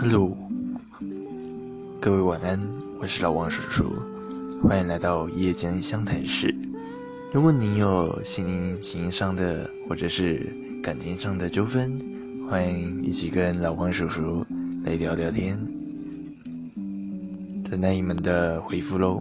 Hello，各位晚安，我是老王叔叔，欢迎来到夜间相谈室。如果您有心灵情上的或者是感情上的纠纷，欢迎一起跟老王叔叔来聊聊天，等待你们的回复喽。